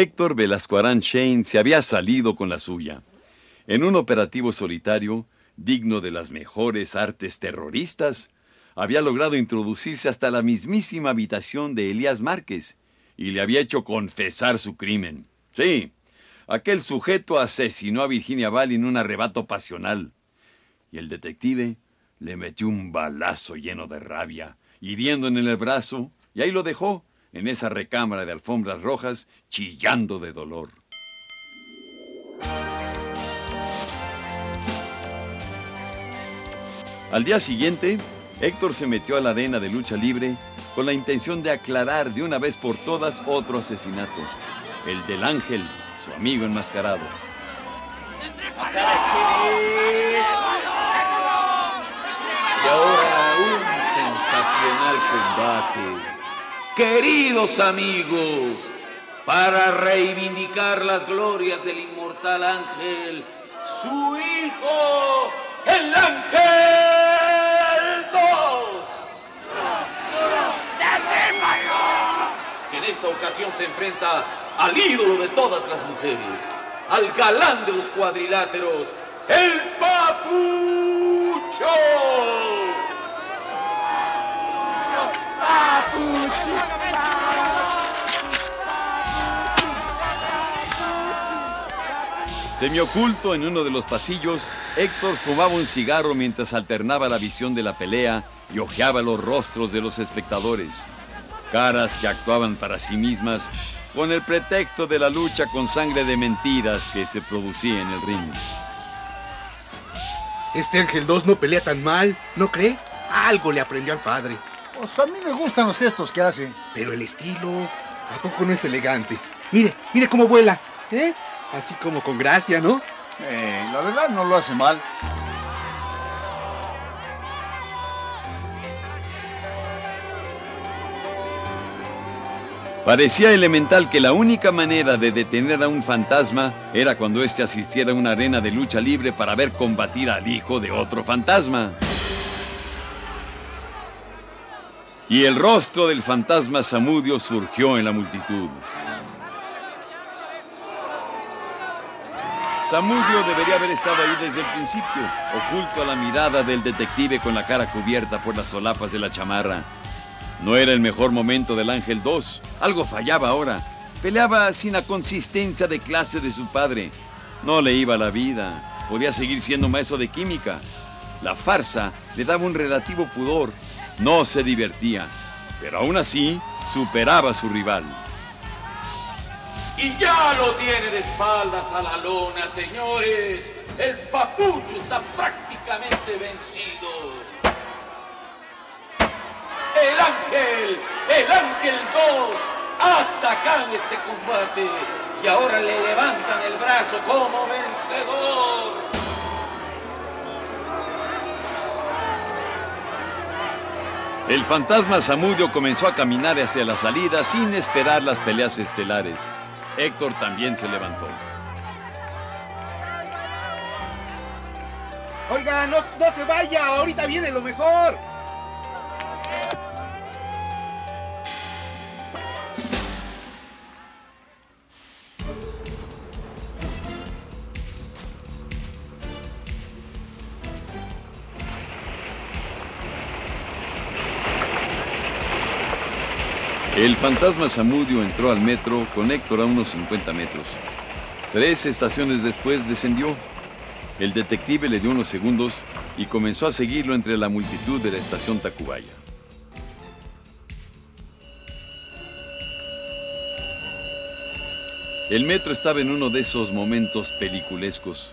Héctor Velasco Arán Shane se había salido con la suya. En un operativo solitario, digno de las mejores artes terroristas, había logrado introducirse hasta la mismísima habitación de Elías Márquez y le había hecho confesar su crimen. Sí, aquel sujeto asesinó a Virginia Val en un arrebato pasional. Y el detective le metió un balazo lleno de rabia, hiriendo en el brazo, y ahí lo dejó, en esa recámara de alfombras rojas, chillando de dolor. Al día siguiente, Héctor se metió a la arena de lucha libre con la intención de aclarar de una vez por todas otro asesinato, el del ángel, su amigo enmascarado. Y ahora un sensacional combate. Queridos amigos, para reivindicar las glorias del inmortal ángel, su hijo, el ángel 2. Que en esta ocasión se enfrenta al ídolo de todas las mujeres, al galán de los cuadriláteros, el Semioculto en uno de los pasillos, Héctor fumaba un cigarro mientras alternaba la visión de la pelea y hojeaba los rostros de los espectadores. Caras que actuaban para sí mismas con el pretexto de la lucha con sangre de mentiras que se producía en el ring. Este Ángel 2 no pelea tan mal, ¿no cree? Algo le aprendió al padre. Pues a mí me gustan los gestos que hace. Pero el estilo, ¿a poco no es elegante? Mire, mire cómo vuela, ¿eh? Así como con gracia, ¿no? Eh, la verdad no lo hace mal. Parecía elemental que la única manera de detener a un fantasma era cuando éste asistiera a una arena de lucha libre para ver combatir al hijo de otro fantasma. Y el rostro del fantasma Samudio surgió en la multitud. Samudio debería haber estado ahí desde el principio, oculto a la mirada del detective con la cara cubierta por las solapas de la chamarra. No era el mejor momento del Ángel 2. Algo fallaba ahora. Peleaba sin la consistencia de clase de su padre. No le iba la vida. Podía seguir siendo maestro de química. La farsa le daba un relativo pudor. No se divertía. Pero aún así, superaba a su rival. Y ya lo tiene de espaldas a la lona, señores. El papucho está prácticamente vencido. El ángel, el ángel 2 ha sacado este combate y ahora le levantan el brazo como vencedor. El fantasma Samudio comenzó a caminar hacia la salida sin esperar las peleas estelares. Héctor también se levantó. Oiga, no, se vaya, ahorita viene lo mejor. El fantasma Samudio entró al metro con Héctor a unos 50 metros. Tres estaciones después descendió. El detective le dio unos segundos y comenzó a seguirlo entre la multitud de la estación Tacubaya. El metro estaba en uno de esos momentos peliculescos.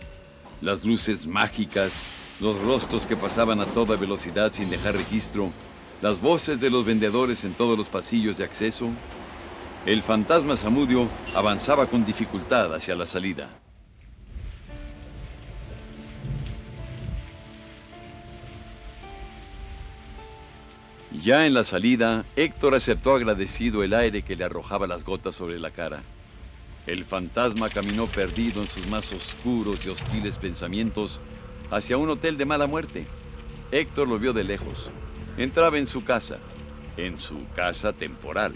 Las luces mágicas, los rostros que pasaban a toda velocidad sin dejar registro, las voces de los vendedores en todos los pasillos de acceso, el fantasma Samudio avanzaba con dificultad hacia la salida. Ya en la salida, Héctor aceptó agradecido el aire que le arrojaba las gotas sobre la cara. El fantasma caminó perdido en sus más oscuros y hostiles pensamientos hacia un hotel de mala muerte. Héctor lo vio de lejos. Entraba en su casa, en su casa temporal.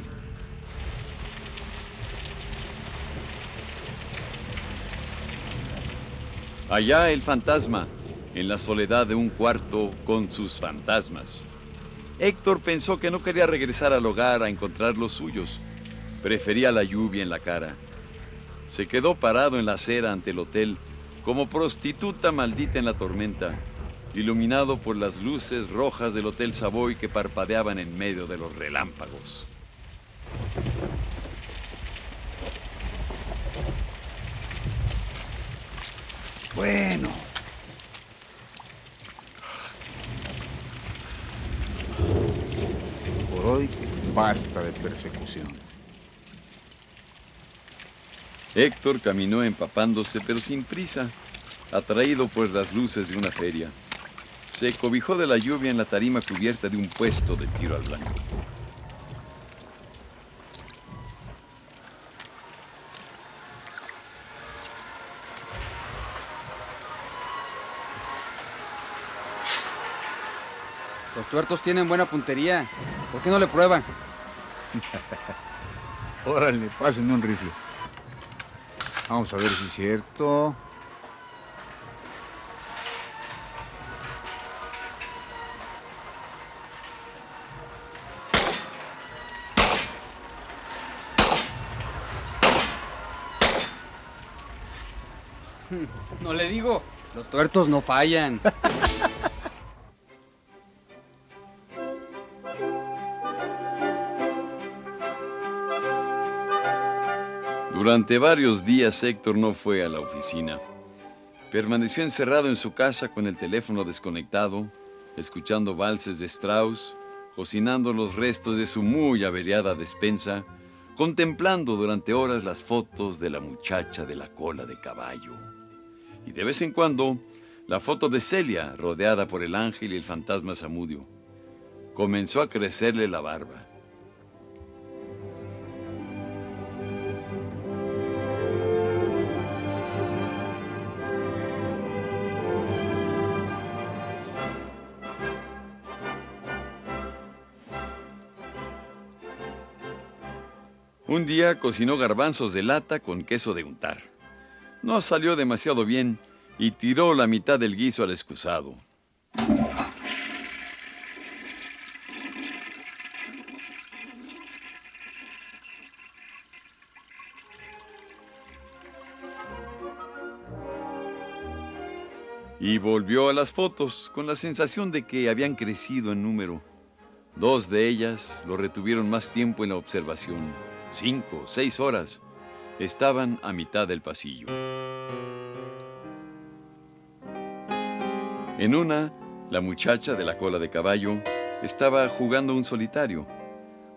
Allá el fantasma, en la soledad de un cuarto con sus fantasmas. Héctor pensó que no quería regresar al hogar a encontrar los suyos. Prefería la lluvia en la cara. Se quedó parado en la acera ante el hotel como prostituta maldita en la tormenta, iluminado por las luces rojas del Hotel Savoy que parpadeaban en medio de los relámpagos. Bueno. Por hoy basta de persecuciones. Héctor caminó empapándose pero sin prisa, atraído por las luces de una feria. Se cobijó de la lluvia en la tarima cubierta de un puesto de tiro al blanco. Los tuertos tienen buena puntería. ¿Por qué no le prueban? Órale, pásenme un rifle. Vamos a ver si es cierto. No le digo, los tuertos no fallan. Durante varios días Héctor no fue a la oficina. Permaneció encerrado en su casa con el teléfono desconectado, escuchando valses de Strauss, cocinando los restos de su muy averiada despensa, contemplando durante horas las fotos de la muchacha de la cola de caballo. Y de vez en cuando, la foto de Celia, rodeada por el ángel y el fantasma Samudio. Comenzó a crecerle la barba. Un día cocinó garbanzos de lata con queso de untar. No salió demasiado bien y tiró la mitad del guiso al excusado. Y volvió a las fotos con la sensación de que habían crecido en número. Dos de ellas lo retuvieron más tiempo en la observación, cinco, seis horas. Estaban a mitad del pasillo. En una, la muchacha de la cola de caballo estaba jugando un solitario.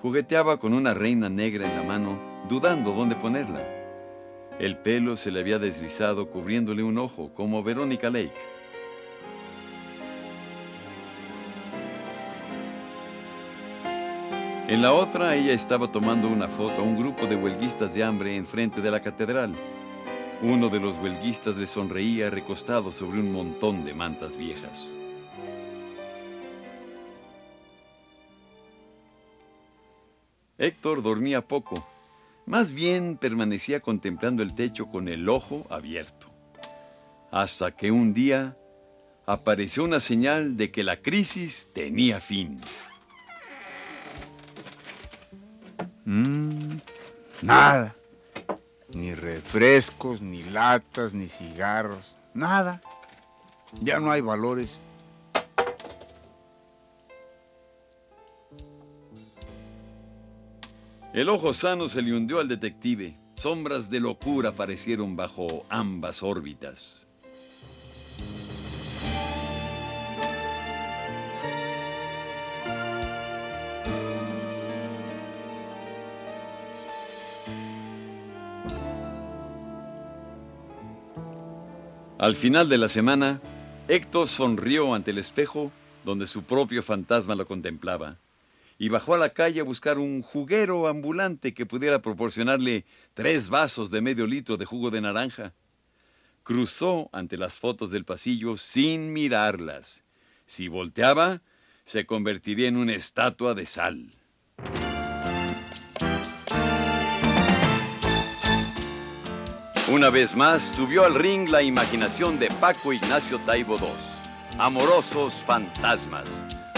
Jugueteaba con una reina negra en la mano, dudando dónde ponerla. El pelo se le había deslizado cubriéndole un ojo, como Verónica Lake. En la otra, ella estaba tomando una foto a un grupo de huelguistas de hambre enfrente de la catedral. Uno de los huelguistas le sonreía recostado sobre un montón de mantas viejas. Héctor dormía poco. Más bien permanecía contemplando el techo con el ojo abierto. Hasta que un día apareció una señal de que la crisis tenía fin. Mm, nada. Ni refrescos, ni latas, ni cigarros. Nada. Ya no hay valores. El ojo sano se le hundió al detective. Sombras de locura aparecieron bajo ambas órbitas. Al final de la semana, Héctor sonrió ante el espejo donde su propio fantasma lo contemplaba y bajó a la calle a buscar un juguero ambulante que pudiera proporcionarle tres vasos de medio litro de jugo de naranja. Cruzó ante las fotos del pasillo sin mirarlas. Si volteaba, se convertiría en una estatua de sal. Una vez más subió al ring la imaginación de Paco Ignacio Taibo II. Amorosos fantasmas.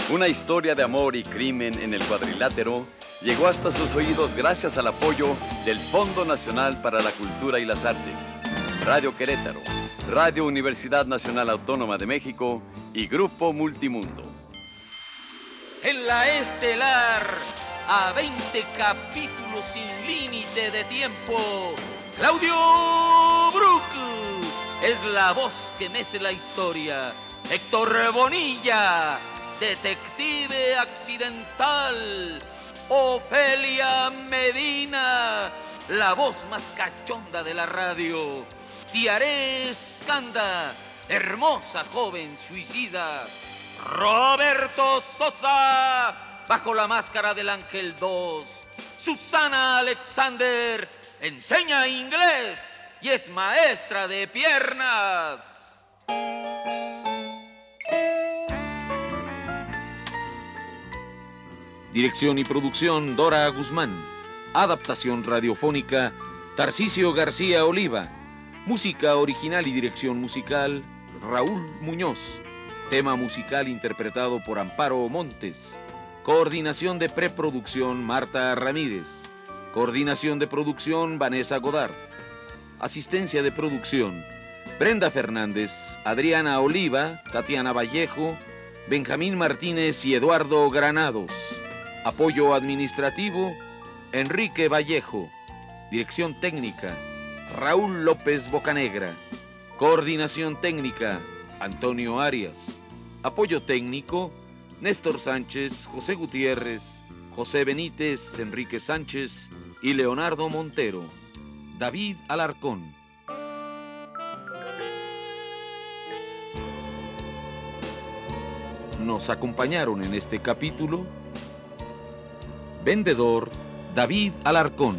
Una historia de amor y crimen en el cuadrilátero llegó hasta sus oídos gracias al apoyo del Fondo Nacional para la Cultura y las Artes, Radio Querétaro, Radio Universidad Nacional Autónoma de México y Grupo Multimundo. En la estelar, a 20 capítulos sin límite de tiempo, Claudio Brook es la voz que mece la historia. Héctor Bonilla, detective accidental. Ofelia Medina, la voz más cachonda de la radio. Tiaré Escanda, hermosa joven suicida. Roberto Sosa, bajo la máscara del Ángel 2. Susana Alexander, enseña inglés y es maestra de piernas. Dirección y producción Dora Guzmán. Adaptación radiofónica Tarcisio García Oliva. Música original y dirección musical Raúl Muñoz. Tema musical interpretado por Amparo Montes. Coordinación de preproducción Marta Ramírez. Coordinación de producción Vanessa Godard. Asistencia de producción Brenda Fernández, Adriana Oliva, Tatiana Vallejo, Benjamín Martínez y Eduardo Granados. Apoyo administrativo Enrique Vallejo. Dirección técnica Raúl López Bocanegra. Coordinación técnica Antonio Arias. Apoyo técnico Néstor Sánchez, José Gutiérrez, José Benítez, Enrique Sánchez y Leonardo Montero. David Alarcón. Nos acompañaron en este capítulo Vendedor David Alarcón,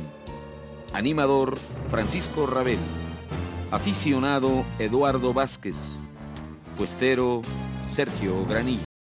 Animador Francisco Rabel, Aficionado Eduardo Vázquez, Puestero Sergio Granillo.